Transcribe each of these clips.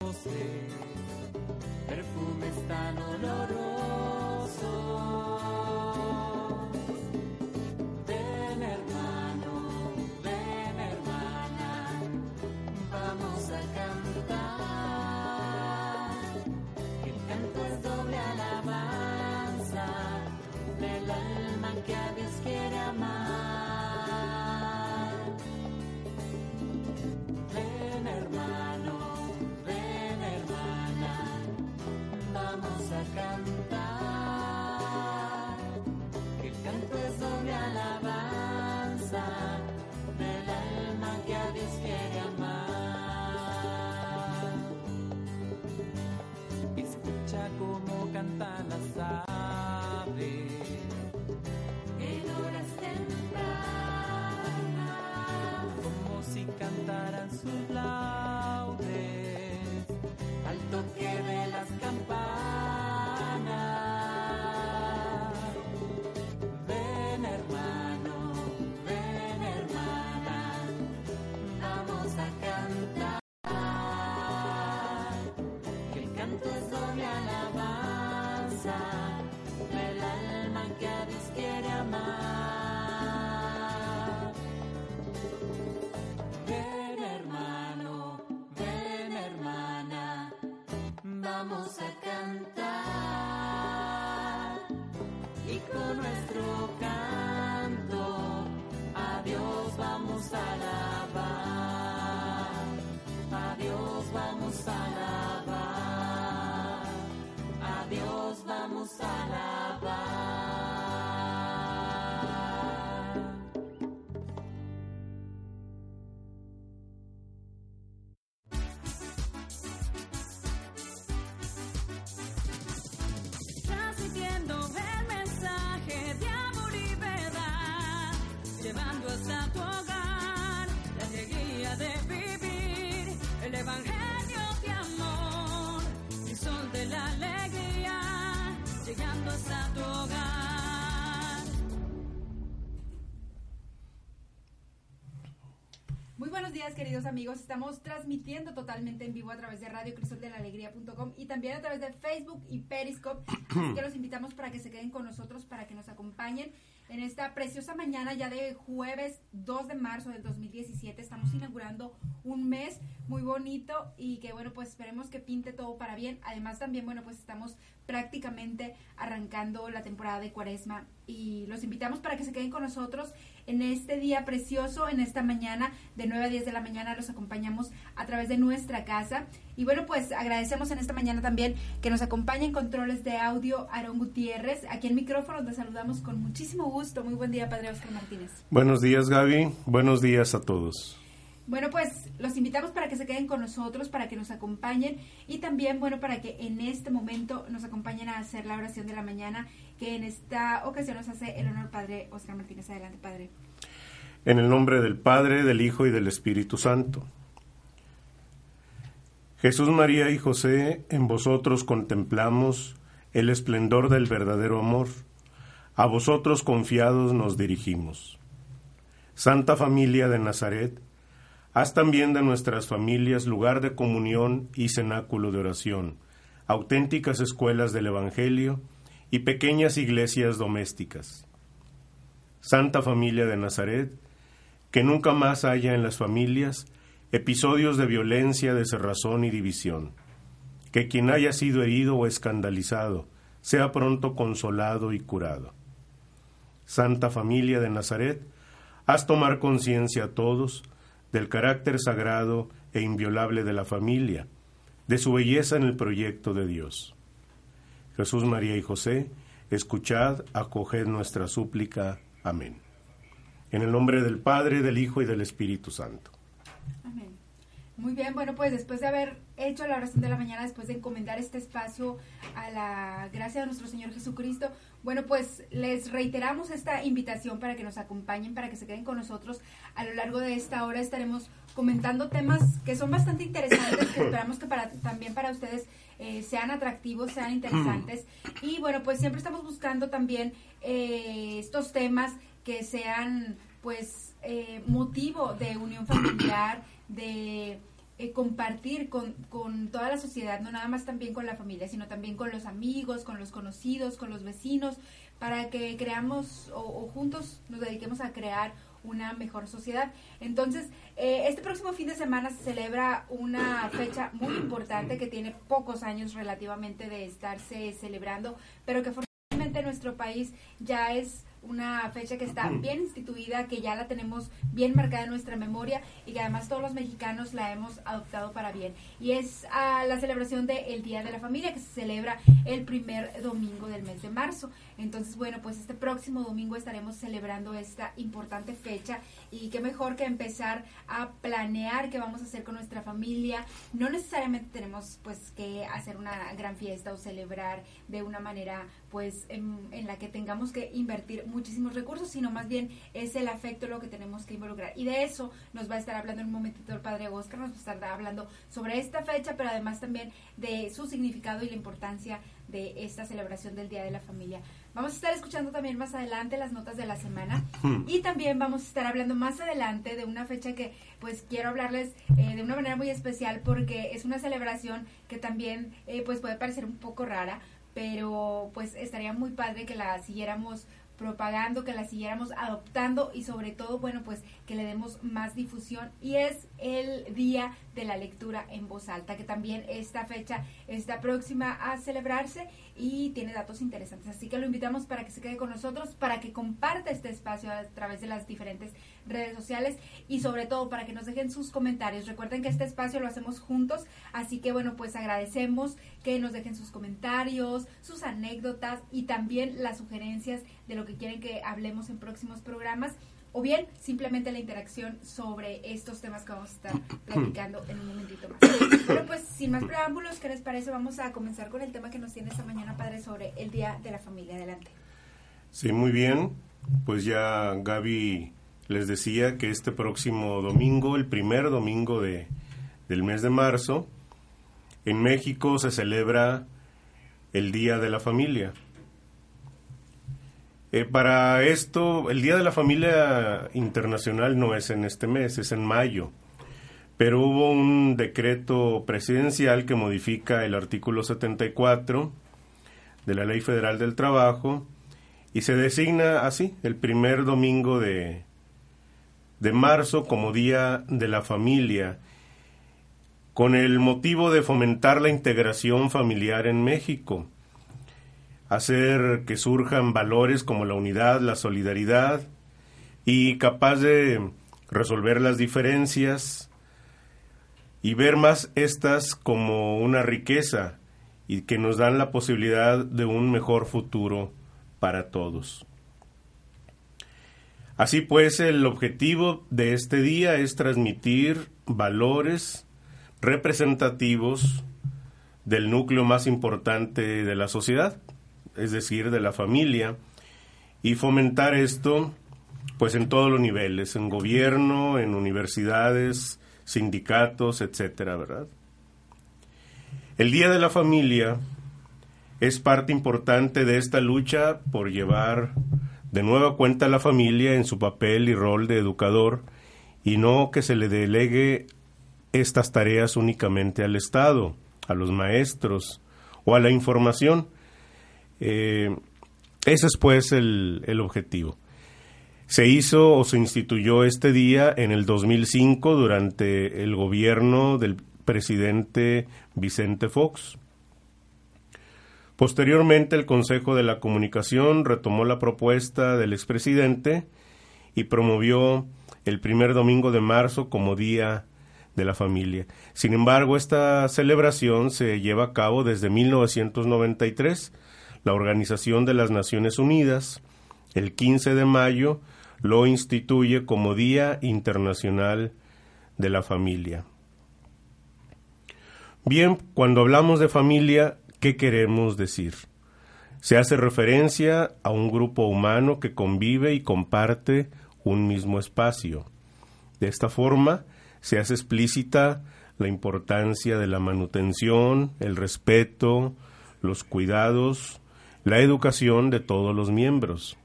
você. Días, queridos amigos. Estamos transmitiendo totalmente en vivo a través de Radio Crisol de la Alegría.com y también a través de Facebook y Periscope. Así que los invitamos para que se queden con nosotros, para que nos acompañen en esta preciosa mañana ya de jueves 2 de marzo del 2017. Estamos inaugurando un mes muy bonito y que, bueno, pues esperemos que pinte todo para bien. Además, también, bueno, pues estamos prácticamente arrancando la temporada de cuaresma y los invitamos para que se queden con nosotros en este día precioso, en esta mañana de 9 a 10 de la mañana los acompañamos a través de nuestra casa y bueno pues agradecemos en esta mañana también que nos acompañen controles de audio Aarón Gutiérrez, aquí en micrófono te saludamos con muchísimo gusto, muy buen día Padre Oscar Martínez. Buenos días Gaby, buenos días a todos. Bueno, pues los invitamos para que se queden con nosotros, para que nos acompañen y también, bueno, para que en este momento nos acompañen a hacer la oración de la mañana, que en esta ocasión nos hace el honor Padre Oscar Martínez. Adelante, Padre. En el nombre del Padre, del Hijo y del Espíritu Santo. Jesús, María y José, en vosotros contemplamos el esplendor del verdadero amor. A vosotros confiados nos dirigimos. Santa Familia de Nazaret, haz también de nuestras familias lugar de comunión y cenáculo de oración, auténticas escuelas del Evangelio y pequeñas iglesias domésticas. Santa Familia de Nazaret, que nunca más haya en las familias episodios de violencia, de cerrazón y división. Que quien haya sido herido o escandalizado sea pronto consolado y curado. Santa Familia de Nazaret, haz tomar conciencia a todos del carácter sagrado e inviolable de la familia, de su belleza en el proyecto de Dios. Jesús, María y José, escuchad, acoged nuestra súplica. Amén. En el nombre del Padre, del Hijo y del Espíritu Santo. Amén. Muy bien, bueno, pues después de haber hecho la oración de la mañana, después de encomendar este espacio a la gracia de nuestro Señor Jesucristo, bueno, pues les reiteramos esta invitación para que nos acompañen, para que se queden con nosotros. A lo largo de esta hora estaremos comentando temas que son bastante interesantes, que esperamos que para, también para ustedes eh, sean atractivos, sean interesantes. Y bueno, pues siempre estamos buscando también eh, estos temas que sean pues eh, motivo de unión familiar, de eh, compartir con, con, toda la sociedad, no nada más también con la familia, sino también con los amigos, con los conocidos, con los vecinos, para que creamos o, juntos nos dediquemos a crear una mejor sociedad. Entonces, eh, este próximo fin de semana se celebra una fecha muy importante que tiene pocos años relativamente de estarse celebrando, pero que nuestro país ya es una fecha que está bien instituida, que ya la tenemos bien marcada en nuestra memoria y que además todos los mexicanos la hemos adoptado para bien. Y es a la celebración del Día de la Familia que se celebra el primer domingo del mes de marzo. Entonces, bueno, pues este próximo domingo estaremos celebrando esta importante fecha y qué mejor que empezar a planear qué vamos a hacer con nuestra familia. No necesariamente tenemos pues que hacer una gran fiesta o celebrar de una manera pues en, en la que tengamos que invertir muchísimos recursos, sino más bien es el afecto lo que tenemos que involucrar. Y de eso nos va a estar hablando en un momentito el padre Oscar, nos va a estar hablando sobre esta fecha, pero además también de su significado y la importancia de esta celebración del Día de la Familia. Vamos a estar escuchando también más adelante las notas de la semana. Y también vamos a estar hablando más adelante de una fecha que pues quiero hablarles eh, de una manera muy especial porque es una celebración que también eh, pues puede parecer un poco rara, pero pues estaría muy padre que la siguiéramos propagando, que la siguiéramos adoptando y sobre todo, bueno, pues que le demos más difusión. Y es el día de la lectura en voz alta, que también esta fecha está próxima a celebrarse y tiene datos interesantes. Así que lo invitamos para que se quede con nosotros, para que comparta este espacio a través de las diferentes redes sociales y sobre todo para que nos dejen sus comentarios. Recuerden que este espacio lo hacemos juntos, así que bueno, pues agradecemos que nos dejen sus comentarios, sus anécdotas y también las sugerencias de lo que quieren que hablemos en próximos programas o bien simplemente la interacción sobre estos temas que vamos a estar platicando en un momentito más. Pero pues sin más preámbulos, ¿qué les parece? Vamos a comenzar con el tema que nos tiene esta mañana, padre, sobre el Día de la Familia. Adelante. Sí, muy bien. Pues ya Gaby les decía que este próximo domingo, el primer domingo de, del mes de marzo, en México se celebra el Día de la Familia. Eh, para esto, el Día de la Familia Internacional no es en este mes, es en mayo. Pero hubo un decreto presidencial que modifica el artículo 74 de la Ley Federal del Trabajo y se designa así, el primer domingo de, de marzo como Día de la Familia, con el motivo de fomentar la integración familiar en México hacer que surjan valores como la unidad, la solidaridad y capaz de resolver las diferencias y ver más estas como una riqueza y que nos dan la posibilidad de un mejor futuro para todos. Así pues, el objetivo de este día es transmitir valores representativos del núcleo más importante de la sociedad, es decir, de la familia, y fomentar esto pues en todos los niveles, en gobierno, en universidades, sindicatos, etcétera, ¿verdad? El Día de la Familia es parte importante de esta lucha por llevar de nueva cuenta a la familia en su papel y rol de educador y no que se le delegue estas tareas únicamente al Estado, a los maestros o a la información, eh, ese es pues el, el objetivo. Se hizo o se instituyó este día en el 2005 durante el gobierno del presidente Vicente Fox. Posteriormente, el Consejo de la Comunicación retomó la propuesta del expresidente y promovió el primer domingo de marzo como Día de la Familia. Sin embargo, esta celebración se lleva a cabo desde 1993 la Organización de las Naciones Unidas, el 15 de mayo, lo instituye como Día Internacional de la Familia. Bien, cuando hablamos de familia, ¿qué queremos decir? Se hace referencia a un grupo humano que convive y comparte un mismo espacio. De esta forma, se hace explícita la importancia de la manutención, el respeto, los cuidados, la educación de todos los miembros.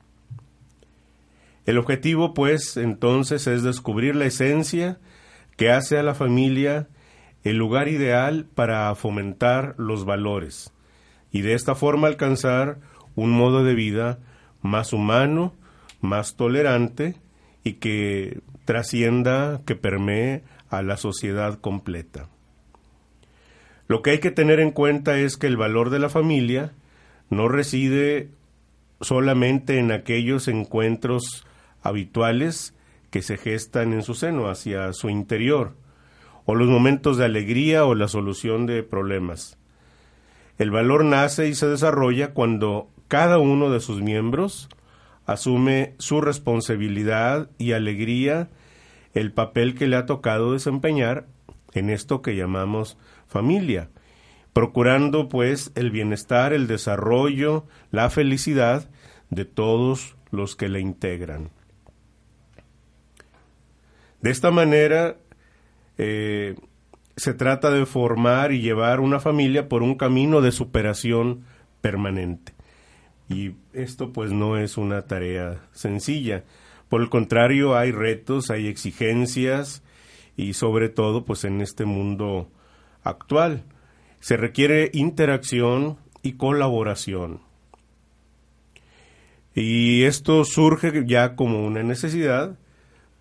El objetivo, pues, entonces es descubrir la esencia que hace a la familia el lugar ideal para fomentar los valores y de esta forma alcanzar un modo de vida más humano, más tolerante y que trascienda, que permee a la sociedad completa. Lo que hay que tener en cuenta es que el valor de la familia no reside solamente en aquellos encuentros habituales que se gestan en su seno, hacia su interior, o los momentos de alegría o la solución de problemas. El valor nace y se desarrolla cuando cada uno de sus miembros asume su responsabilidad y alegría el papel que le ha tocado desempeñar en esto que llamamos familia, procurando pues el bienestar, el desarrollo, la felicidad de todos los que la integran. De esta manera eh, se trata de formar y llevar una familia por un camino de superación permanente. Y esto pues no es una tarea sencilla. Por el contrario, hay retos, hay exigencias y sobre todo pues en este mundo actual se requiere interacción y colaboración. Y esto surge ya como una necesidad,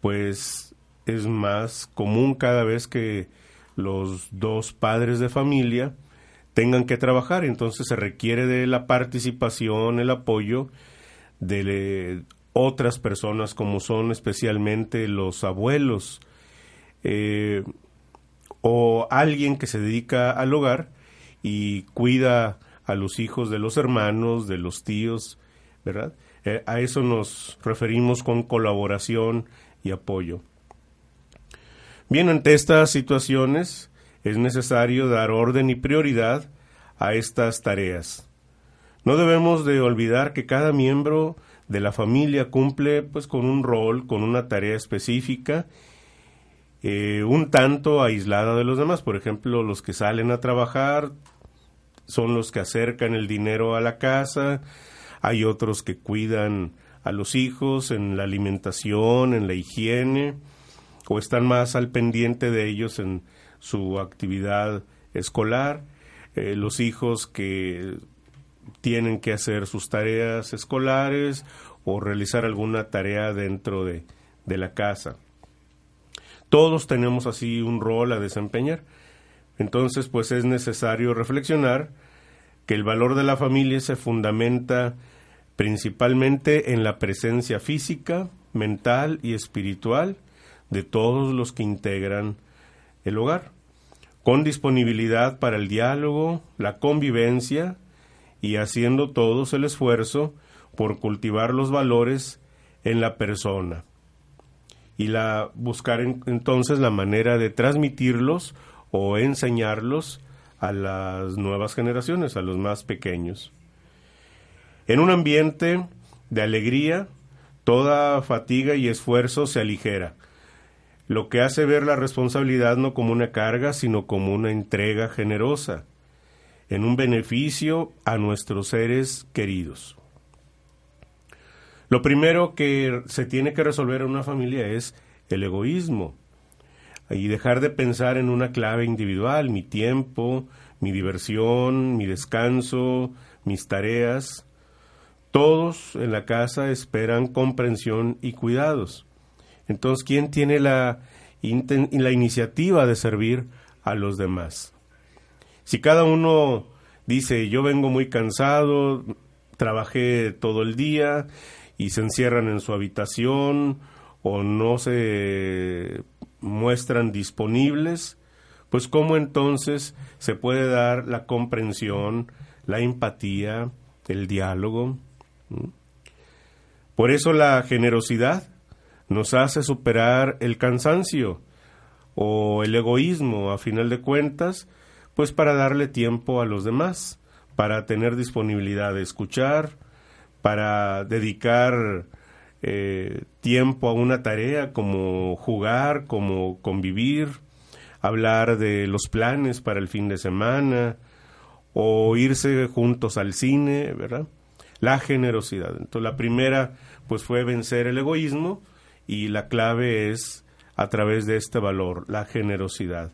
pues es más común cada vez que los dos padres de familia tengan que trabajar, entonces se requiere de la participación, el apoyo de otras personas como son especialmente los abuelos eh, o alguien que se dedica al hogar y cuida a los hijos de los hermanos, de los tíos, ¿verdad? Eh, a eso nos referimos con colaboración y apoyo. Bien, ante estas situaciones es necesario dar orden y prioridad a estas tareas. No debemos de olvidar que cada miembro de la familia cumple pues con un rol, con una tarea específica, eh, un tanto aislada de los demás. Por ejemplo, los que salen a trabajar son los que acercan el dinero a la casa, hay otros que cuidan a los hijos en la alimentación, en la higiene, o están más al pendiente de ellos en su actividad escolar, eh, los hijos que tienen que hacer sus tareas escolares o realizar alguna tarea dentro de, de la casa. Todos tenemos así un rol a desempeñar. Entonces, pues es necesario reflexionar que el valor de la familia se fundamenta principalmente en la presencia física, mental y espiritual de todos los que integran el hogar, con disponibilidad para el diálogo, la convivencia y haciendo todos el esfuerzo por cultivar los valores en la persona y la buscar entonces la manera de transmitirlos o enseñarlos a las nuevas generaciones, a los más pequeños. En un ambiente de alegría, toda fatiga y esfuerzo se aligera, lo que hace ver la responsabilidad no como una carga, sino como una entrega generosa, en un beneficio a nuestros seres queridos. Lo primero que se tiene que resolver en una familia es el egoísmo y dejar de pensar en una clave individual, mi tiempo, mi diversión, mi descanso, mis tareas. Todos en la casa esperan comprensión y cuidados. Entonces, ¿quién tiene la, la iniciativa de servir a los demás? Si cada uno dice, yo vengo muy cansado, trabajé todo el día y se encierran en su habitación o no se muestran disponibles, pues cómo entonces se puede dar la comprensión, la empatía, el diálogo. ¿Mm? Por eso la generosidad nos hace superar el cansancio o el egoísmo, a final de cuentas, pues para darle tiempo a los demás, para tener disponibilidad de escuchar, para dedicar eh, tiempo a una tarea como jugar, como convivir, hablar de los planes para el fin de semana o irse juntos al cine, ¿verdad? La generosidad. Entonces la primera pues fue vencer el egoísmo y la clave es a través de este valor, la generosidad.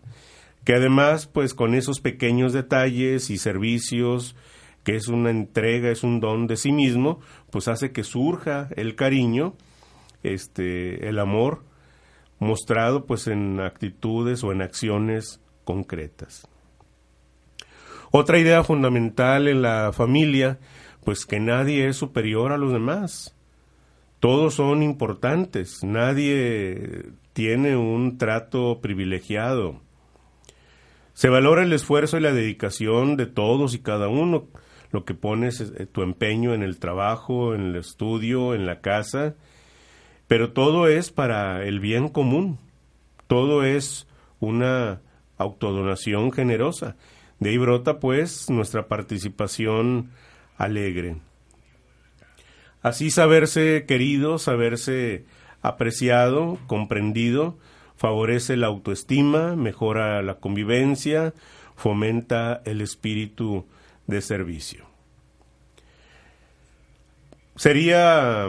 Que además pues con esos pequeños detalles y servicios que es una entrega, es un don de sí mismo, pues hace que surja el cariño, este, el amor, mostrado pues en actitudes o en acciones concretas. Otra idea fundamental en la familia, pues que nadie es superior a los demás. Todos son importantes, nadie tiene un trato privilegiado. Se valora el esfuerzo y la dedicación de todos y cada uno lo que pones es eh, tu empeño en el trabajo, en el estudio, en la casa, pero todo es para el bien común, todo es una autodonación generosa. De ahí brota pues nuestra participación alegre. Así saberse querido, saberse apreciado, comprendido, favorece la autoestima, mejora la convivencia, fomenta el espíritu de servicio. Sería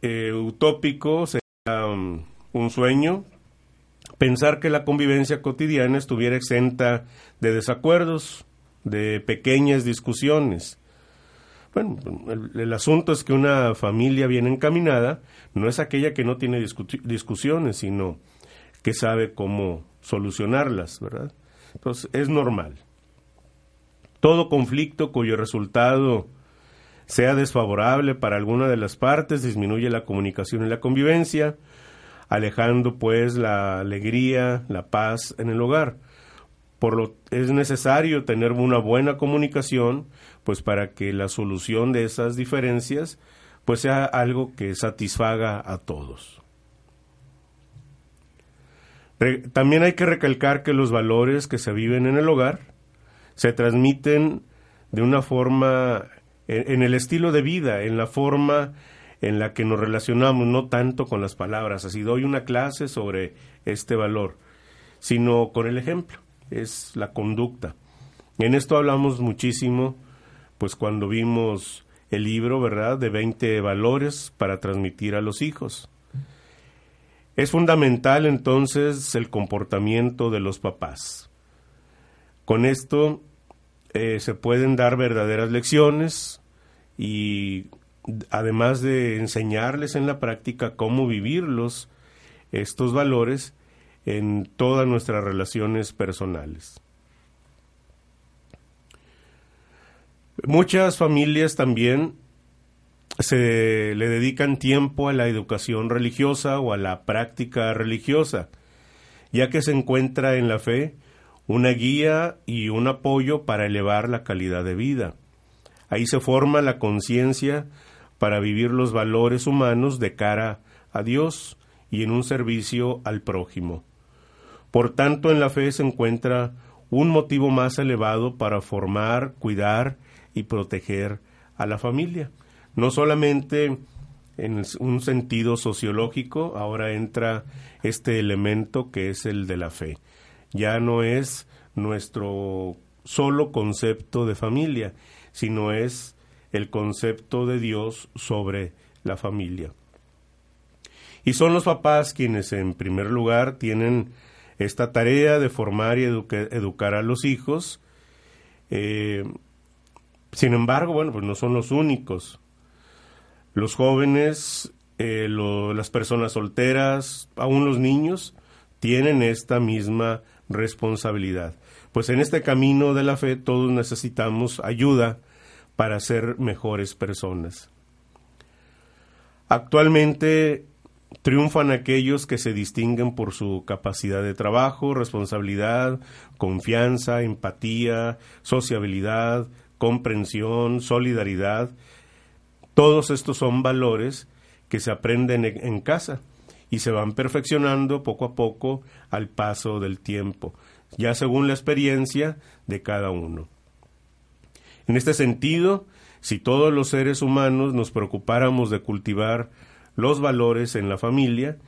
eh, utópico, sería um, un sueño pensar que la convivencia cotidiana estuviera exenta de desacuerdos, de pequeñas discusiones. Bueno, el, asunto es que una familia bien encaminada no es aquella que no tiene discusiones, sino que sabe cómo solucionarlas, ¿verdad? Entonces, es normal. Todo conflicto cuyo resultado sea desfavorable para alguna de las partes disminuye la comunicación y la convivencia, alejando pues la alegría, la paz en el hogar. Por lo es necesario tener una buena comunicación, pues para que la solución de esas diferencias pues sea algo que satisfaga a todos. también hay que recalcar que los valores que se viven en el hogar se transmiten de una forma, en, el estilo de vida, en la forma en la que nos relacionamos, no tanto con las palabras, así doy una clase sobre este valor, sino con el ejemplo, es la conducta. En esto hablamos muchísimo, pues cuando vimos el libro, ¿verdad?, de 20 valores para transmitir a los hijos. Es fundamental entonces el comportamiento de los papás. Con esto eh, se pueden dar verdaderas lecciones y además de enseñarles en la práctica cómo vivirlos, estos valores, en todas nuestras relaciones personales. Muchas familias también se le dedican tiempo a la educación religiosa o a la práctica religiosa, ya que se encuentra en la fe una guía y un apoyo para elevar la calidad de vida. Ahí se forma la conciencia para vivir los valores humanos de cara a Dios y en un servicio al prójimo. Por tanto, en la fe se encuentra un motivo más elevado para formar, cuidar y proteger a la familia. No solamente en un sentido sociológico, ahora entra este elemento que es el de la fe ya no es nuestro solo concepto de familia, sino es el concepto de Dios sobre la familia. Y son los papás quienes en primer lugar tienen esta tarea de formar y educar a los hijos. Eh, sin embargo, bueno, pues no son los únicos. Los jóvenes, eh, las personas solteras, aún los niños, tienen esta misma responsabilidad. Pues en este camino de la fe todos necesitamos ayuda para ser mejores personas. Actualmente triunfan aquellos que se distinguen por su capacidad de trabajo, responsabilidad, confianza, empatía, sociabilidad, comprensión, solidaridad. Todos estos son valores que se aprenden en casa y se van perfeccionando poco a poco al paso del tiempo. ya según la experiencia de cada uno. En este sentido, si todos los seres humanos nos preocupáramos de cultivar los valores en la familia,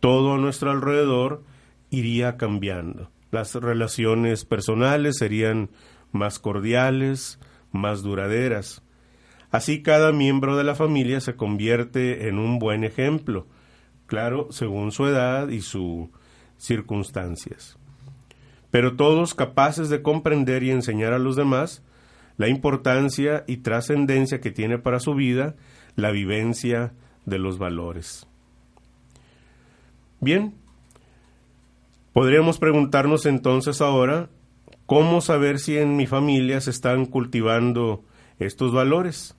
todo a nuestro alrededor iría cambiando. Las relaciones personales serían más cordiales, más duraderas. Así cada miembro de la familia se convierte en un buen ejemplo, claro, según su edad y sus circunstancias. Pero todos capaces de comprender y enseñar a los demás la importancia y trascendencia que tiene para su vida la vivencia de los valores. Bien, podríamos preguntarnos entonces ahora, ¿cómo saber si en mi familia se están cultivando estos valores?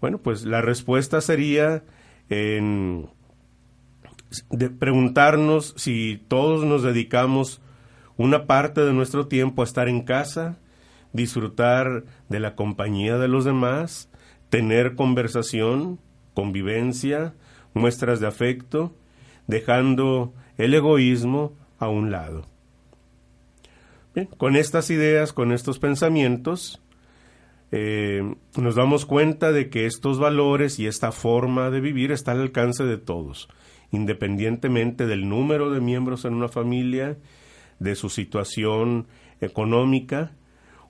Bueno, pues la respuesta sería en de preguntarnos si todos nos dedicamos una parte de nuestro tiempo a estar en casa, disfrutar de la compañía de los demás, tener conversación, convivencia, muestras de afecto, dejando el egoísmo a un lado. Con estas ideas, con estos pensamientos, eh, nos damos cuenta de que estos valores y esta forma de vivir está al alcance de todos, independientemente del número de miembros en una familia, de su situación económica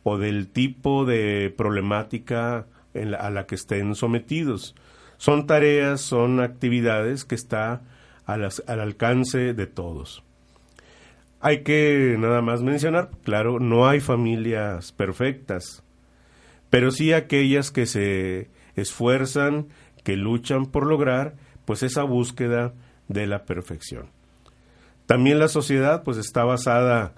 o del tipo de problemática a la que estén sometidos. Son tareas, son actividades que está al, al alcance de todos. Hay que nada más mencionar, claro, no hay familias perfectas, pero sí aquellas que se esfuerzan, que luchan por lograr, pues esa búsqueda de la perfección. También la sociedad, pues está basada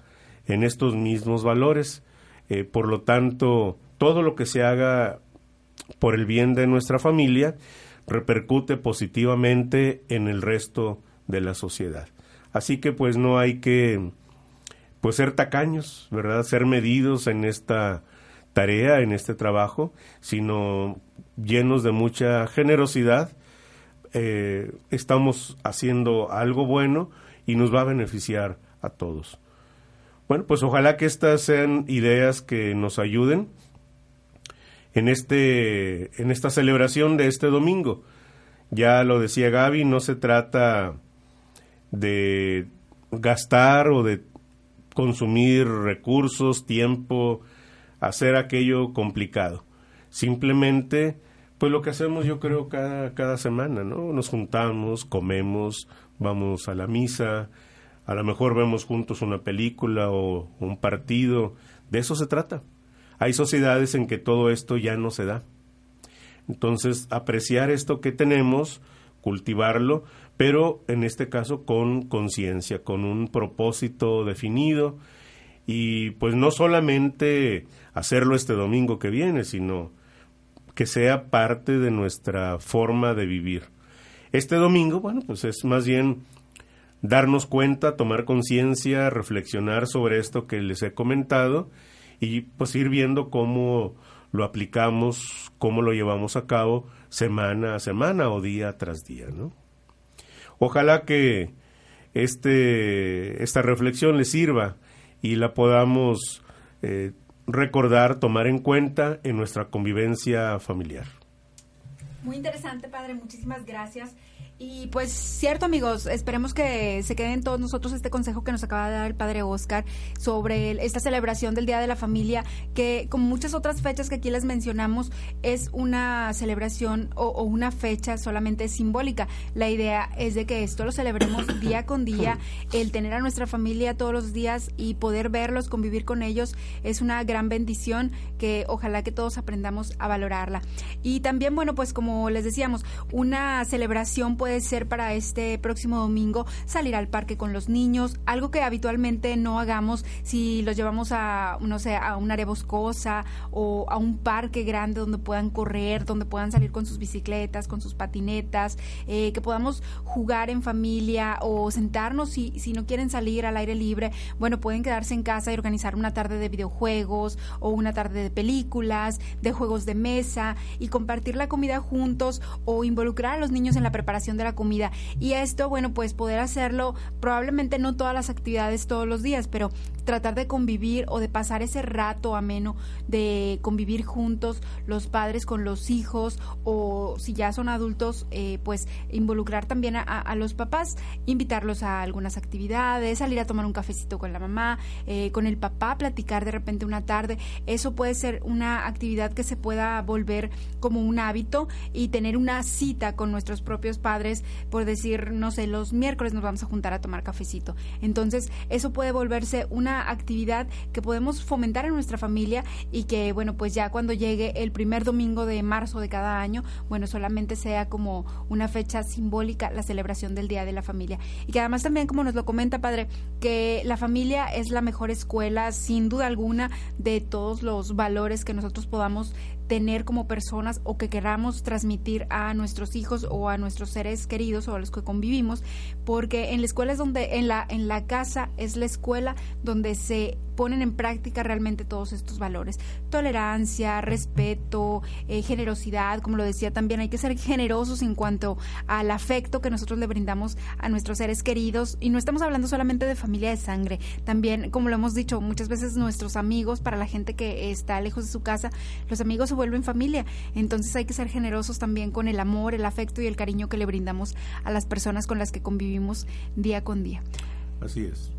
en estos mismos valores, eh, por lo tanto, todo lo que se haga por el bien de nuestra familia repercute positivamente en el resto de la sociedad. Así que pues no hay que pues ser tacaños, ¿verdad? Ser medidos en esta tarea, en este trabajo, sino llenos de mucha generosidad. Eh, estamos haciendo algo bueno y nos va a beneficiar a todos. Bueno, pues ojalá que estas sean ideas que nos ayuden en, este, en esta celebración de este domingo. Ya lo decía Gaby, no se trata de gastar o de consumir recursos, tiempo, hacer aquello complicado. Simplemente, pues lo que hacemos yo creo cada, cada semana, ¿no? Nos juntamos, comemos, vamos a la misa, a lo mejor vemos juntos una película o un partido, de eso se trata. Hay sociedades en que todo esto ya no se da. Entonces, apreciar esto que tenemos, cultivarlo, pero en este caso con conciencia, con un propósito definido y pues no solamente hacerlo este domingo que viene, sino que sea parte de nuestra forma de vivir. Este domingo, bueno, pues es más bien darnos cuenta, tomar conciencia, reflexionar sobre esto que les he comentado y pues ir viendo cómo lo aplicamos, cómo lo llevamos a cabo semana a semana o día tras día, ¿no? Ojalá que este, esta reflexión les sirva y la podamos eh, recordar, tomar en cuenta en nuestra convivencia familiar. Muy interesante, padre. Muchísimas gracias. Y pues cierto amigos, esperemos que se queden todos nosotros este consejo que nos acaba de dar el padre Oscar sobre esta celebración del Día de la Familia, que como muchas otras fechas que aquí les mencionamos, es una celebración o, una fecha solamente simbólica. La idea es de que esto lo celebremos día con día, el tener a nuestra familia todos los días y poder verlos, convivir con ellos, es una gran bendición que ojalá que todos aprendamos a valorarla. Y también, bueno, pues como les decíamos, una celebración puede ser para este próximo domingo salir al parque con los niños, algo que habitualmente no hagamos si los llevamos a, no sé, a una área boscosa o a un parque grande donde puedan correr, donde puedan salir con sus bicicletas, con sus patinetas, eh, que podamos jugar en familia o sentarnos si, si no quieren salir al aire libre, bueno, pueden quedarse en casa y organizar una tarde de videojuegos o una tarde de películas, de juegos de mesa y compartir la comida juntos o involucrar a los niños en la preparación de la comida. Y esto, bueno, pues poder hacerlo, probablemente no todas las actividades todos los días, pero tratar de convivir o de pasar ese rato ameno de convivir juntos los padres con los hijos o si ya son adultos, eh, pues involucrar también a, a los papás, invitarlos a algunas actividades, salir a tomar un cafecito con la mamá, eh, con el papá, platicar de repente una tarde. Eso puede ser una actividad que se pueda volver como un hábito y tener una cita con nuestros propios padres, por decir, no sé, los miércoles nos vamos a juntar a tomar cafecito. Entonces, eso puede volverse una actividad que podemos fomentar en nuestra familia y que, bueno, pues ya cuando llegue el primer domingo de marzo de cada año, bueno, solamente sea como una fecha simbólica la celebración del Día de la Familia. Y que además también, como nos lo comenta, padre, que la familia es la mejor escuela, sin duda alguna, de todos los valores que nosotros podamos tener como personas o que queramos transmitir a nuestros hijos o a nuestros seres queridos o a los que convivimos, porque en la escuela es donde, en la, en la casa es la escuela donde se ponen en práctica realmente todos estos valores. Tolerancia, respeto, eh, generosidad, como lo decía también, hay que ser generosos en cuanto al afecto que nosotros le brindamos a nuestros seres queridos. Y no estamos hablando solamente de familia de sangre, también, como lo hemos dicho muchas veces, nuestros amigos, para la gente que está lejos de su casa, los amigos se vuelven familia. Entonces hay que ser generosos también con el amor, el afecto y el cariño que le brindamos a las personas con las que convivimos día con día. Así es.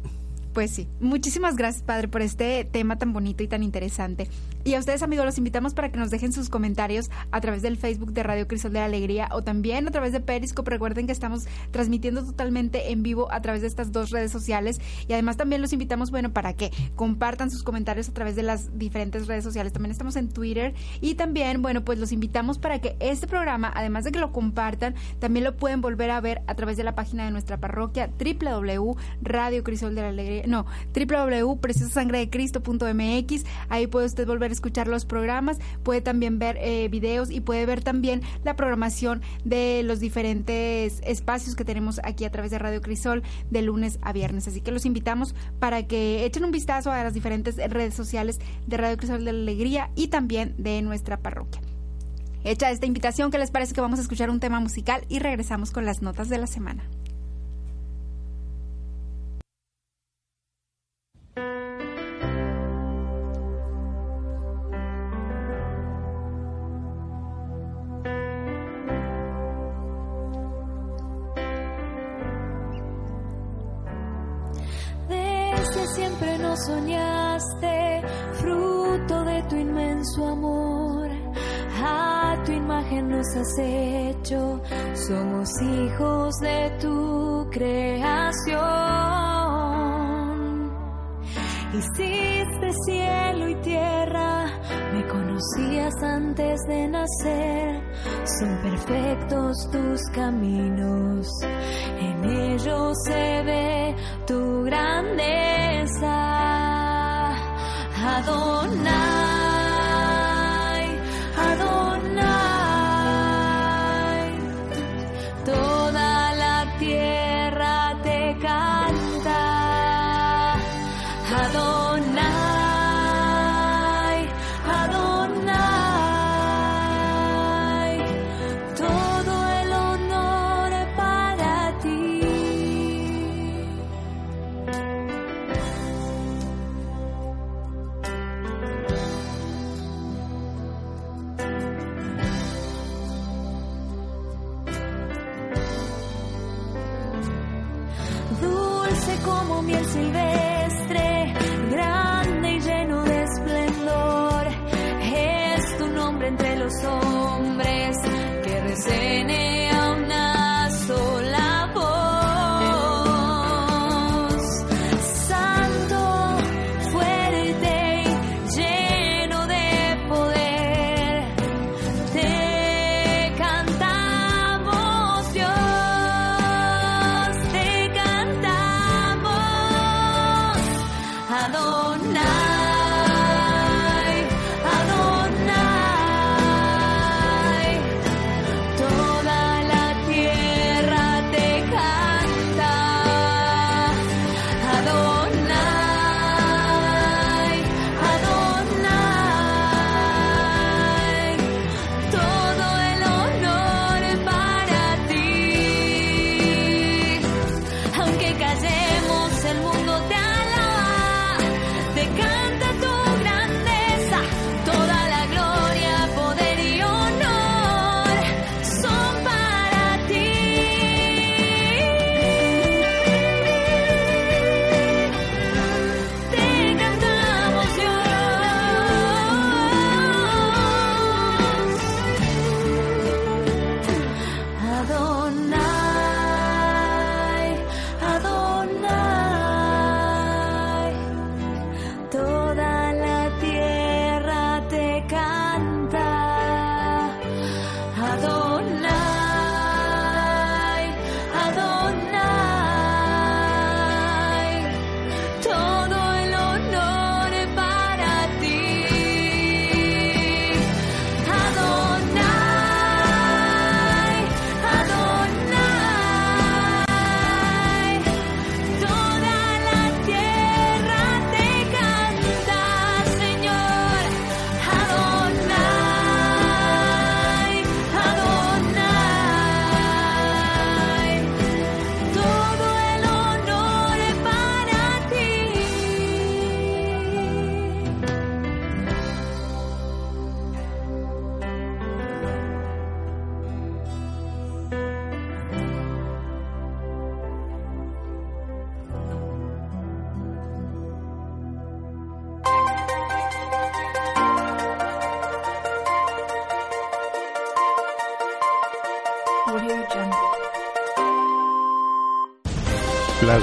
Pues sí, muchísimas gracias Padre por este tema tan bonito y tan interesante. Y a ustedes amigos los invitamos para que nos dejen sus comentarios a través del Facebook de Radio Crisol de la Alegría o también a través de Periscope. Recuerden que estamos transmitiendo totalmente en vivo a través de estas dos redes sociales y además también los invitamos, bueno, para que compartan sus comentarios a través de las diferentes redes sociales. También estamos en Twitter y también, bueno, pues los invitamos para que este programa, además de que lo compartan, también lo pueden volver a ver a través de la página de nuestra parroquia www.radiocrisol de la Alegría no, www.preciosasangredecristo.mx. Ahí puede usted volver a escuchar los programas, puede también ver eh, videos y puede ver también la programación de los diferentes espacios que tenemos aquí a través de Radio Crisol de lunes a viernes. Así que los invitamos para que echen un vistazo a las diferentes redes sociales de Radio Crisol de la Alegría y también de nuestra parroquia. Hecha esta invitación, ¿qué les parece que vamos a escuchar un tema musical y regresamos con las notas de la semana? Siempre nos soñaste, fruto de tu inmenso amor. A tu imagen nos has hecho, somos hijos de tu creación. Hiciste cielo y tierra, me conocías antes de nacer. Son perfectos tus caminos, en ellos se ve tu grandeza. Adonai,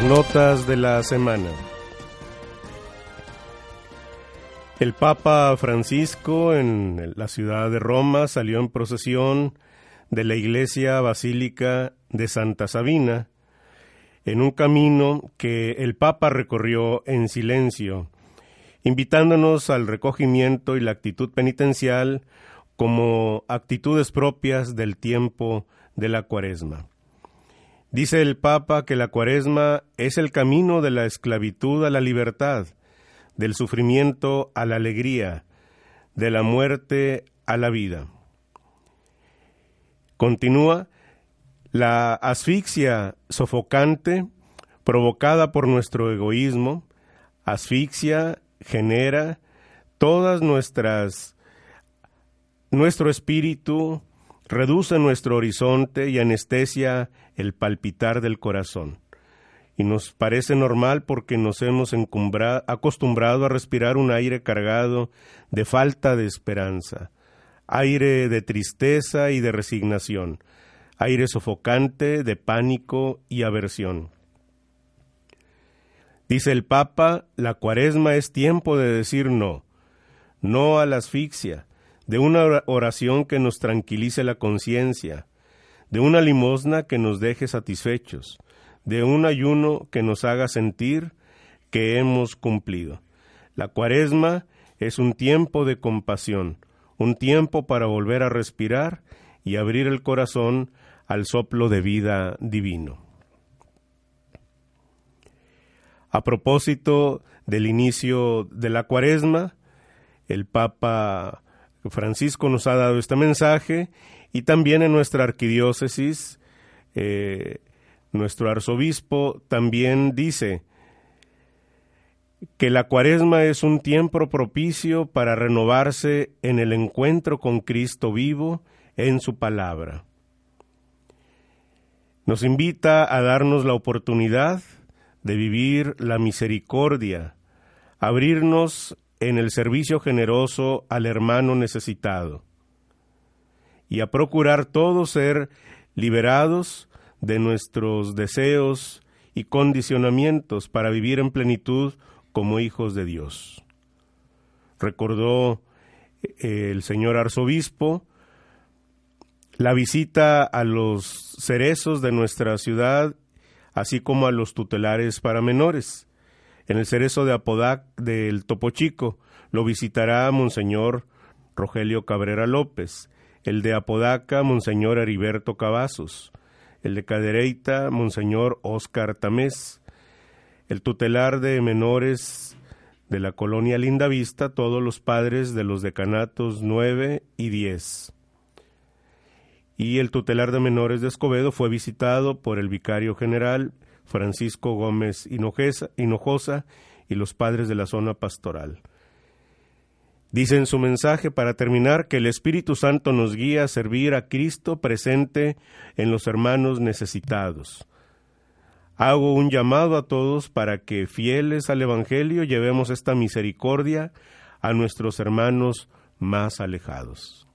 Notas de la semana. El Papa Francisco en la ciudad de Roma salió en procesión de la iglesia basílica de Santa Sabina en un camino que el Papa recorrió en silencio, invitándonos al recogimiento y la actitud penitencial como actitudes propias del tiempo de la cuaresma. Dice el Papa que la cuaresma es el camino de la esclavitud a la libertad, del sufrimiento a la alegría, de la muerte a la vida. Continúa, la asfixia sofocante provocada por nuestro egoísmo, asfixia genera todas nuestras nuestro espíritu reduce nuestro horizonte y anestesia el palpitar del corazón. Y nos parece normal porque nos hemos acostumbrado a respirar un aire cargado de falta de esperanza, aire de tristeza y de resignación, aire sofocante de pánico y aversión. Dice el Papa, la cuaresma es tiempo de decir no, no a la asfixia, de una oración que nos tranquilice la conciencia, de una limosna que nos deje satisfechos, de un ayuno que nos haga sentir que hemos cumplido. La cuaresma es un tiempo de compasión, un tiempo para volver a respirar y abrir el corazón al soplo de vida divino. A propósito del inicio de la cuaresma, el Papa Francisco nos ha dado este mensaje y también en nuestra arquidiócesis, eh, nuestro arzobispo también dice que la cuaresma es un tiempo propicio para renovarse en el encuentro con Cristo vivo en su palabra. Nos invita a darnos la oportunidad de vivir la misericordia, abrirnos en el servicio generoso al hermano necesitado y a procurar todos ser liberados de nuestros deseos y condicionamientos para vivir en plenitud como hijos de Dios. Recordó eh, el señor arzobispo la visita a los cerezos de nuestra ciudad, así como a los tutelares para menores en el cerezo de Apodac del Topo Chico. Lo visitará Monseñor Rogelio Cabrera López, el de Apodaca, Monseñor Heriberto Cavazos, el de Cadereyta, Monseñor Óscar Tamés, el tutelar de menores de la colonia Lindavista, todos los padres de los decanatos 9 y 10. Y el tutelar de menores de Escobedo fue visitado por el vicario general Francisco Gómez Hinojosa y los padres de la zona pastoral. Dice en su mensaje para terminar que el Espíritu Santo nos guía a servir a Cristo presente en los hermanos necesitados. Hago un llamado a todos para que, fieles al Evangelio, llevemos esta misericordia a nuestros hermanos más alejados.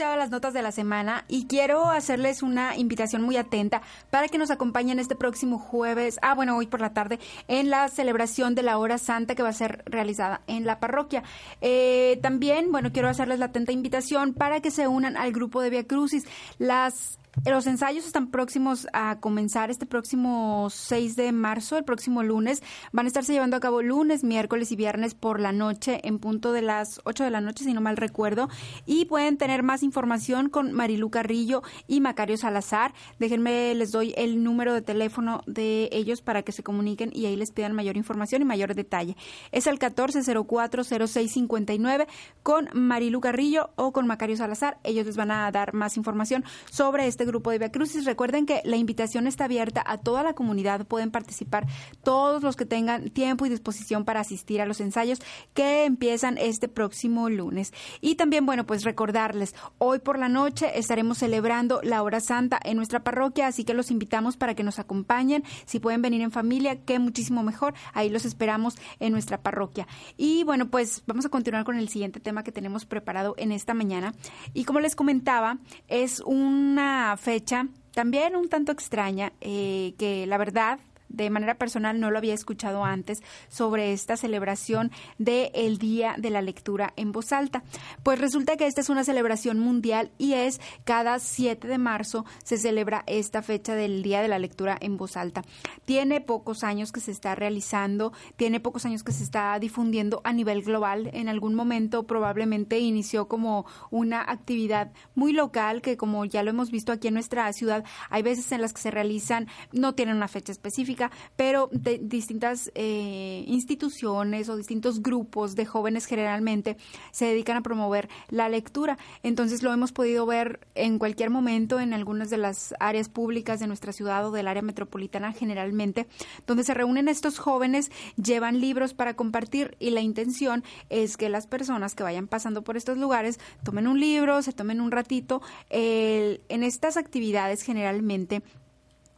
Las notas de la semana y quiero hacerles una invitación muy atenta para que nos acompañen este próximo jueves, ah bueno, hoy por la tarde, en la celebración de la hora santa que va a ser realizada en la parroquia. Eh, también, bueno, quiero hacerles la atenta invitación para que se unan al grupo de Via Crucis. Las los ensayos están próximos a comenzar este próximo 6 de marzo, el próximo lunes. Van a estarse llevando a cabo lunes, miércoles y viernes por la noche, en punto de las 8 de la noche, si no mal recuerdo. Y pueden tener más información con Marilu Carrillo y Macario Salazar. Déjenme, les doy el número de teléfono de ellos para que se comuniquen y ahí les pidan mayor información y mayor detalle. Es el 14040659 con Marilu Carrillo o con Macario Salazar. Ellos les van a dar más información sobre este este grupo de Via Crucis. Recuerden que la invitación está abierta a toda la comunidad, pueden participar todos los que tengan tiempo y disposición para asistir a los ensayos que empiezan este próximo lunes. Y también, bueno, pues recordarles, hoy por la noche estaremos celebrando la hora santa en nuestra parroquia, así que los invitamos para que nos acompañen. Si pueden venir en familia, que muchísimo mejor. Ahí los esperamos en nuestra parroquia. Y bueno, pues vamos a continuar con el siguiente tema que tenemos preparado en esta mañana. Y como les comentaba, es una fecha también un tanto extraña, eh, que la verdad de manera personal no lo había escuchado antes sobre esta celebración del el Día de la Lectura en Voz Alta. Pues resulta que esta es una celebración mundial y es cada 7 de marzo se celebra esta fecha del Día de la Lectura en Voz Alta. Tiene pocos años que se está realizando, tiene pocos años que se está difundiendo a nivel global. En algún momento probablemente inició como una actividad muy local que como ya lo hemos visto aquí en nuestra ciudad, hay veces en las que se realizan, no tienen una fecha específica, pero distintas eh, instituciones o distintos grupos de jóvenes generalmente se dedican a promover la lectura. Entonces lo hemos podido ver en cualquier momento en algunas de las áreas públicas de nuestra ciudad o del área metropolitana generalmente, donde se reúnen estos jóvenes, llevan libros para compartir y la intención es que las personas que vayan pasando por estos lugares tomen un libro, se tomen un ratito. En estas actividades generalmente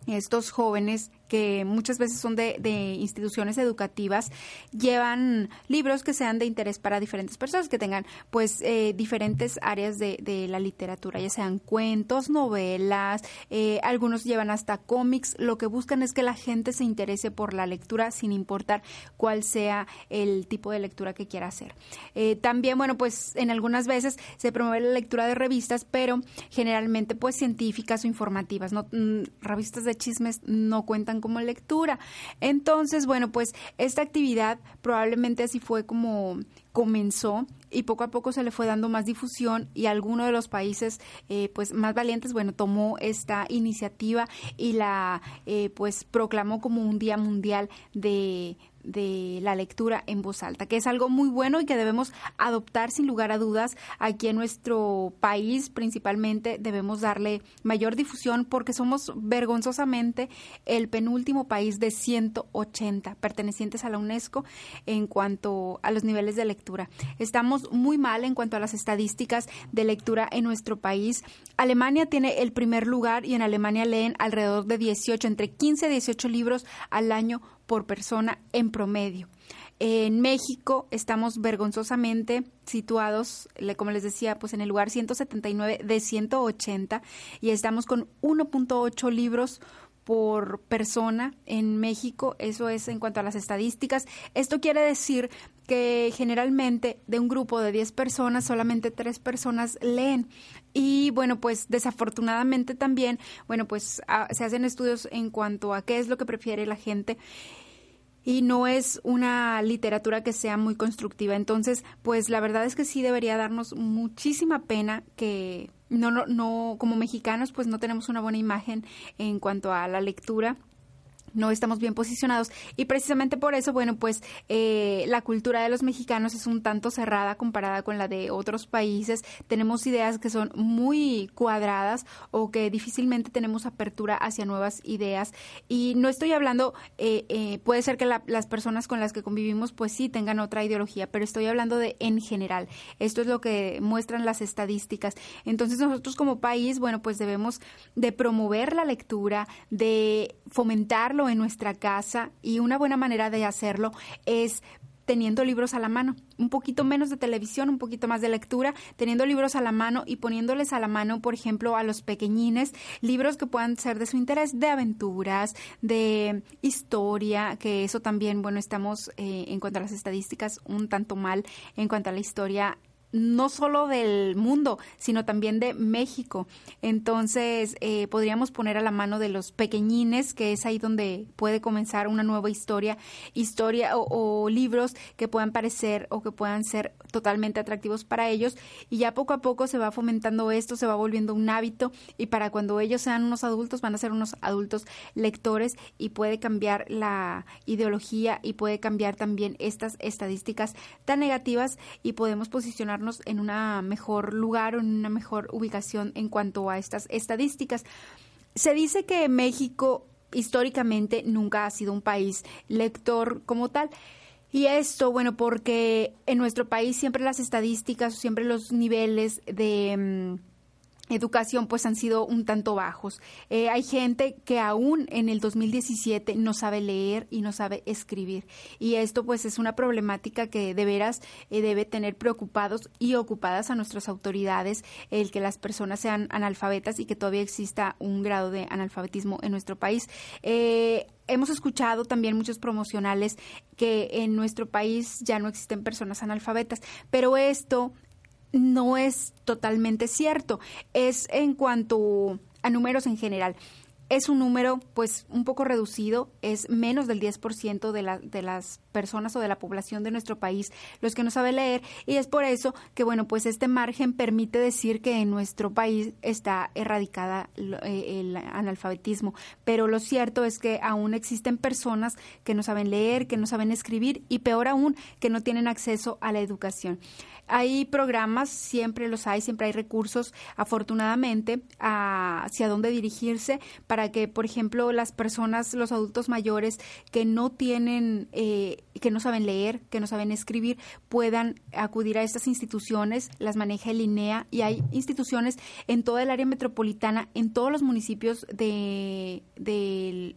estos jóvenes que muchas veces son de, de instituciones educativas llevan libros que sean de interés para diferentes personas que tengan pues eh, diferentes áreas de, de la literatura ya sean cuentos novelas eh, algunos llevan hasta cómics. Lo que buscan es que la gente se interese por la lectura sin importar cuál sea el tipo de lectura que quiera hacer. Eh, también bueno pues en algunas veces se promueve la lectura de revistas pero generalmente pues científicas o informativas no Mm, revistas de chismes no cuentan como lectura. Entonces bueno pues esta actividad probablemente así fue como comenzó y poco a poco se le fue dando más difusión y alguno de los países eh, pues más valientes bueno tomó esta iniciativa y la eh, pues proclamó como un día mundial de de la lectura en voz alta, que es algo muy bueno y que debemos adoptar sin lugar a dudas aquí en nuestro país, principalmente debemos darle mayor difusión porque somos vergonzosamente el penúltimo país de 180 pertenecientes a la UNESCO en cuanto a los niveles de lectura. Estamos muy mal en cuanto a las estadísticas de lectura en nuestro país. Alemania tiene el primer lugar y en Alemania leen alrededor de 18, entre 15 y 18 libros al año por persona en promedio. En México estamos vergonzosamente situados, como les decía, pues en el lugar 179 de 180 y estamos con 1.8 libros por persona en México, eso es en cuanto a las estadísticas. Esto quiere decir que generalmente de un grupo de 10 personas, solamente 3 personas leen. Y bueno, pues desafortunadamente también, bueno, pues ah, se hacen estudios en cuanto a qué es lo que prefiere la gente y no es una literatura que sea muy constructiva. Entonces, pues la verdad es que sí debería darnos muchísima pena que no, no, no, como mexicanos, pues no tenemos una buena imagen en cuanto a la lectura no estamos bien posicionados y precisamente por eso, bueno, pues eh, la cultura de los mexicanos es un tanto cerrada comparada con la de otros países. Tenemos ideas que son muy cuadradas o que difícilmente tenemos apertura hacia nuevas ideas y no estoy hablando, eh, eh, puede ser que la- las personas con las que convivimos pues sí tengan otra ideología, pero estoy hablando de en general. Esto es lo que muestran las estadísticas. Entonces nosotros como país, bueno, pues debemos de promover la lectura, de fomentarlo en nuestra casa y una buena manera de hacerlo es teniendo libros a la mano, un poquito menos de televisión, un poquito más de lectura, teniendo libros a la mano y poniéndoles a la mano, por ejemplo, a los pequeñines, libros que puedan ser de su interés, de aventuras, de historia, que eso también, bueno, estamos eh, en cuanto a las estadísticas un tanto mal en cuanto a la historia no solo del mundo, sino también de México. Entonces, eh, podríamos poner a la mano de los pequeñines, que es ahí donde puede comenzar una nueva historia, historia o, o libros que puedan parecer o que puedan ser totalmente atractivos para ellos. Y ya poco a poco se va fomentando esto, se va volviendo un hábito y para cuando ellos sean unos adultos van a ser unos adultos lectores y puede cambiar la ideología y puede cambiar también estas estadísticas tan negativas y podemos posicionarnos en una mejor lugar o en una mejor ubicación en cuanto a estas estadísticas. Se dice que México históricamente nunca ha sido un país lector como tal. Y esto, bueno, porque en nuestro país siempre las estadísticas, siempre los niveles de... educación pues han sido un tanto bajos. Eh, hay gente que aún en el 2017 no sabe leer y no sabe escribir. Y esto pues es una problemática que de veras eh, debe tener preocupados y ocupadas a nuestras autoridades el que las personas sean analfabetas y que todavía exista un grado de analfabetismo en nuestro país. Eh, hemos escuchado también muchos promocionales que en nuestro país ya no existen personas analfabetas, pero esto no es totalmente cierto. Es en cuanto a números en general. Es un número, pues, un poco reducido, es menos del 10% de, la, de las personas o de la población de nuestro país los que no saben leer, y es por eso que, bueno, pues este margen permite decir que en nuestro país está erradicada eh, el analfabetismo. Pero lo cierto es que aún existen personas que no saben leer, que no saben escribir, y peor aún, que no tienen acceso a la educación. Hay programas, siempre los hay, siempre hay recursos, afortunadamente, a- hacia dónde dirigirse para que, por ejemplo, las personas, los adultos mayores que no tienen, eh, que no saben leer, que no saben escribir, puedan acudir a estas instituciones, las maneja el INEA y hay instituciones en toda el área metropolitana, en todos los municipios de, del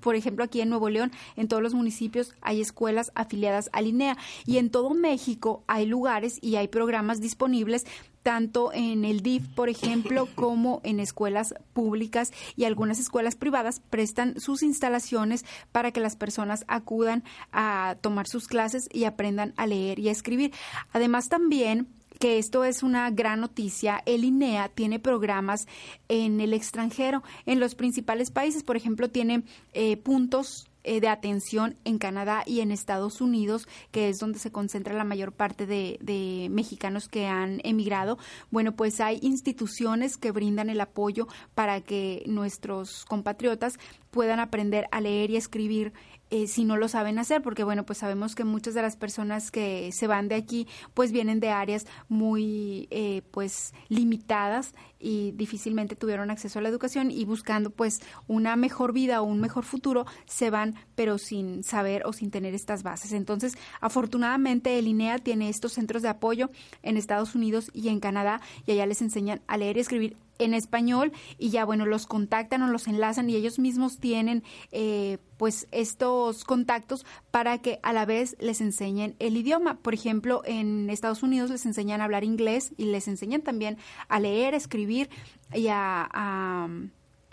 por ejemplo, aquí en Nuevo León, en todos los municipios hay escuelas afiliadas a Linea y en todo México hay lugares y hay programas disponibles tanto en el DIF, por ejemplo, como en escuelas públicas y algunas escuelas privadas prestan sus instalaciones para que las personas acudan a tomar sus clases y aprendan a leer y a escribir. Además, también que esto es una gran noticia. El INEA tiene programas en el extranjero, en los principales países. Por ejemplo, tiene eh, puntos eh, de atención en Canadá y en Estados Unidos, que es donde se concentra la mayor parte de, de mexicanos que han emigrado. Bueno, pues hay instituciones que brindan el apoyo para que nuestros compatriotas puedan aprender a leer y escribir eh, si no lo saben hacer, porque bueno, pues sabemos que muchas de las personas que se van de aquí, pues vienen de áreas muy, eh, pues, limitadas y difícilmente tuvieron acceso a la educación y buscando, pues, una mejor vida o un mejor futuro, se van, pero sin saber o sin tener estas bases. Entonces, afortunadamente, el INEA tiene estos centros de apoyo en Estados Unidos y en Canadá y allá les enseñan a leer y escribir en español y ya bueno los contactan o los enlazan y ellos mismos tienen eh, pues estos contactos para que a la vez les enseñen el idioma. Por ejemplo en Estados Unidos les enseñan a hablar inglés y les enseñan también a leer a escribir y a, a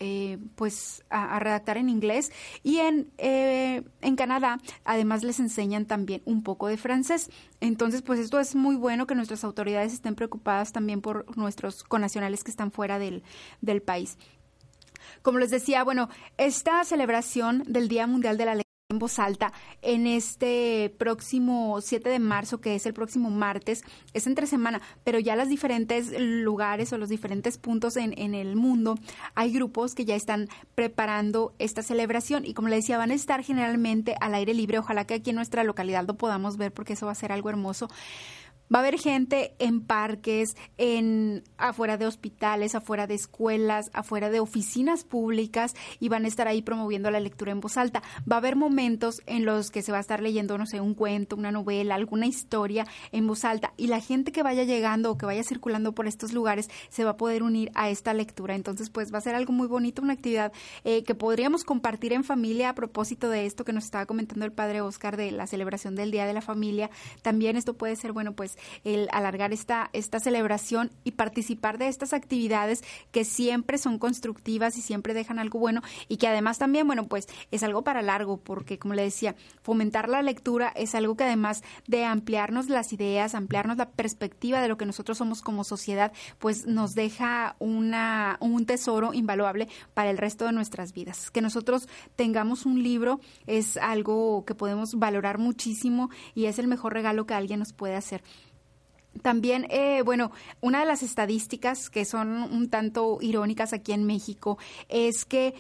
eh, pues a, redactar en inglés y en, eh, en Canadá además les enseñan también un poco de francés. Entonces, pues esto es muy bueno que nuestras autoridades estén preocupadas también por nuestros connacionales que están fuera del, del país. Como les decía, bueno, esta celebración del Día Mundial de la en voz alta en este próximo 7 de marzo, que es el próximo martes, es entre semana, pero ya los diferentes lugares o los diferentes puntos en, en el mundo hay grupos que ya están preparando esta celebración y como le decía, van a estar generalmente al aire libre, ojalá que aquí en nuestra localidad lo podamos ver porque eso va a ser algo hermoso. Va a haber gente en parques, en afuera de hospitales, afuera de escuelas, afuera de oficinas públicas y van a estar ahí promoviendo la lectura en voz alta. Va a haber momentos en los que se va a estar leyendo, no sé, un cuento, una novela, alguna historia en voz alta y la gente que vaya llegando o que vaya circulando por estos lugares se va a poder unir a esta lectura. Entonces, pues va a ser algo muy bonito, una actividad eh, que podríamos compartir en familia a propósito de esto que nos estaba comentando el padre Oscar de la celebración del Día de la Familia. También esto puede ser, bueno, pues el alargar esta, esta celebración y participar de estas actividades que siempre son constructivas y siempre dejan algo bueno y que además también, bueno, pues es algo para largo porque, como le decía, fomentar la lectura es algo que además de ampliarnos las ideas, ampliarnos la perspectiva de lo que nosotros somos como sociedad, pues nos deja una, un tesoro invaluable para el resto de nuestras vidas. Que nosotros tengamos un libro es algo que podemos valorar muchísimo y es el mejor regalo que alguien nos puede hacer. También, eh, bueno, una de las estadísticas que son un tanto irónicas aquí en México es que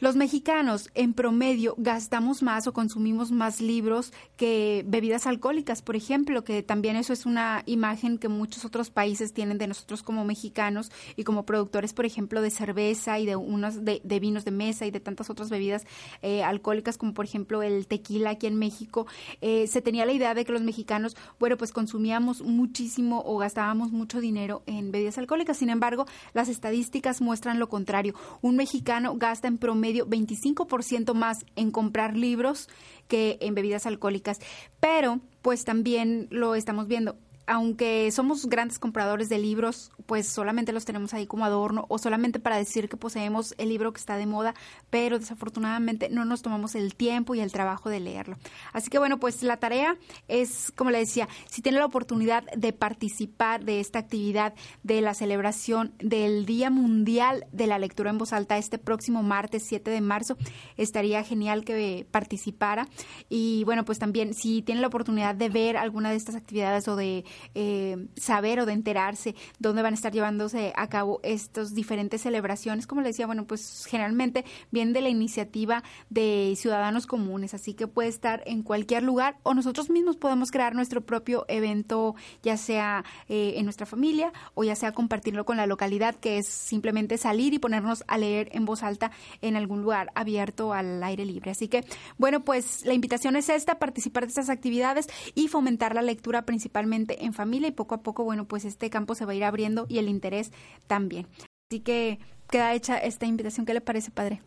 Los mexicanos en promedio gastamos más o consumimos más libros que bebidas alcohólicas, por ejemplo, que también eso es una imagen que muchos otros países tienen de nosotros como mexicanos y como productores, por ejemplo, de cerveza y de unos de, vinos de mesa y de tantas otras bebidas eh, alcohólicas como por ejemplo el tequila aquí en México. Eh, se tenía la idea de que los mexicanos, bueno, pues consumíamos muchísimo o gastábamos mucho dinero en bebidas alcohólicas. Sin embargo, las estadísticas muestran lo contrario. Un mexicano gasta en promedio 25% más en comprar libros que en bebidas alcohólicas. Pero, pues también lo estamos viendo aunque somos grandes compradores de libros, pues solamente los tenemos ahí como adorno o solamente para decir que poseemos el libro que está de moda, pero desafortunadamente no nos tomamos el tiempo y el trabajo de leerlo. Así que bueno, pues la tarea es, como le decía, si tiene la oportunidad de participar de esta actividad de la celebración del Día Mundial de la Lectura en Voz Alta este próximo martes 7 de marzo, estaría genial que participara. Y bueno, pues también si tiene la oportunidad de ver alguna de estas actividades o de eh, saber o de enterarse dónde van a estar llevándose a cabo estas diferentes celebraciones. Como le decía, bueno, pues generalmente viene de la iniciativa de ciudadanos comunes, así que puede estar en cualquier lugar o nosotros mismos podemos crear nuestro propio evento, ya sea eh, en nuestra familia o ya sea compartirlo con la localidad, que es simplemente salir y ponernos a leer en voz alta en algún lugar abierto al aire libre. Así que, bueno, pues la invitación es esta, participar de estas actividades y fomentar la lectura principalmente en familia y poco a poco, bueno, pues este campo se va a ir abriendo y el interés también. Así que queda hecha esta invitación. ¿Qué le parece, padre?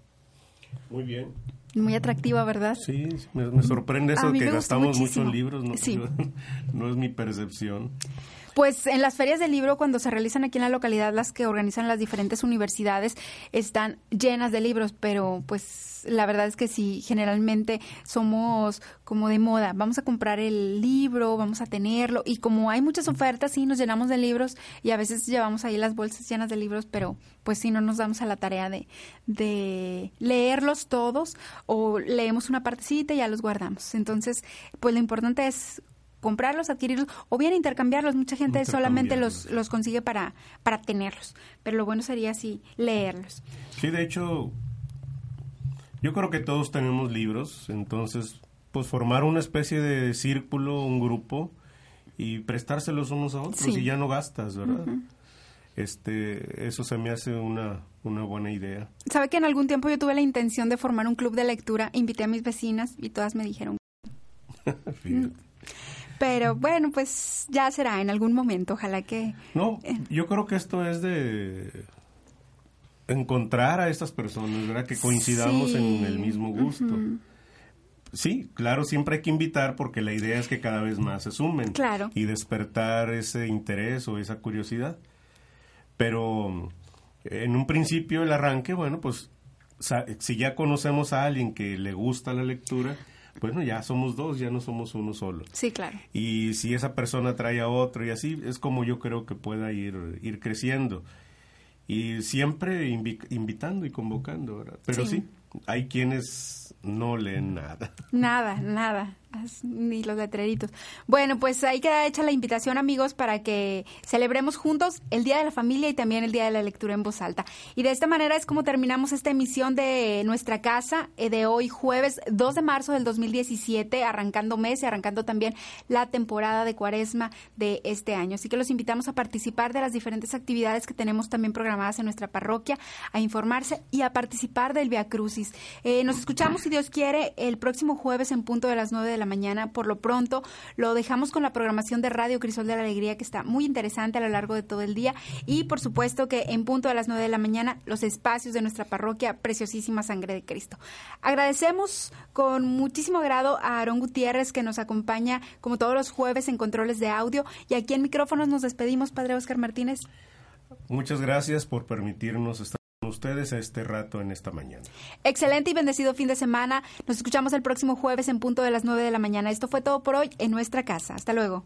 Muy bien. Muy atractiva, ¿verdad? Sí, me, me sorprende eso mí que gastamos muchísimo. muchos libros, no, Sí. no es mi percepción. Pues en las ferias del libro, cuando se realizan aquí en la localidad, las que organizan las diferentes universidades, están llenas de libros, pero pues la verdad es que sí, generalmente somos como de moda, vamos a comprar el libro, vamos a tenerlo, y como hay muchas ofertas, sí, nos llenamos de libros y a veces llevamos ahí las bolsas llenas de libros, pero pues sí, no nos damos a la tarea de, de leerlos todos o leemos una partecita y ya los guardamos. Entonces, pues lo importante es comprarlos, adquirirlos o bien intercambiarlos. Mucha gente solamente los, los consigue para, para tenerlos, pero lo bueno sería así leerlos. Sí, de hecho, yo creo que todos tenemos libros, entonces, pues formar una especie de círculo, un grupo y prestárselos unos a otros Sí. y ya no gastas, ¿verdad? Este, eso se me hace una, una buena idea. ¿Sabe que en algún tiempo yo tuve la intención de formar un club de lectura? Invité a mis vecinas y todas me dijeron. Fíjate. Pero bueno, pues ya será en algún momento. Ojalá que. No, Eh. yo creo que esto es de encontrar a estas personas, ¿verdad? Que coincidamos Sí. en el mismo gusto. Sí, claro, siempre hay que invitar porque la idea es que cada vez más se sumen. Claro. Y despertar ese interés o esa curiosidad. Pero en un principio, el arranque, bueno, pues si ya conocemos a alguien que le gusta la lectura, bueno, ya somos dos, ya no somos uno solo. Sí, claro. Y si esa persona trae a otro y así, es como yo creo que pueda ir, ir creciendo. Y siempre invi- invitando y convocando, ¿verdad? Pero Sí. sí. hay quienes no leen nada. Nada, nada, ni los letreritos. Bueno, pues ahí queda hecha la invitación, amigos, para que celebremos juntos el Día de la Familia y también el Día de la Lectura en voz alta. Y de esta manera es como terminamos esta emisión de nuestra casa eh, de hoy, jueves 2 de marzo del 2017, arrancando mes y arrancando también la temporada de cuaresma de este año. Así que los invitamos a participar de las diferentes actividades que tenemos también programadas en nuestra parroquia, a informarse y a participar del Via Crucis. Eh, nos escuchamos, si Dios quiere, el próximo jueves en punto de las 9 de la mañana. Por lo pronto, lo dejamos con la programación de Radio Crisol de la Alegría, que está muy interesante a lo largo de todo el día. Y, por supuesto, que en punto de las 9 de la mañana, los espacios de nuestra parroquia, Preciosísima Sangre de Cristo. Agradecemos con muchísimo agrado a Aarón Gutiérrez, que nos acompaña como todos los jueves en controles de audio. Y aquí en micrófonos nos despedimos, Padre Oscar Martínez. Muchas gracias por permitirnos estar ustedes a este rato en esta mañana. Excelente y bendecido fin de semana. Nos escuchamos el próximo jueves en punto de las 9 de la mañana. Esto fue todo por hoy en nuestra casa. Hasta luego.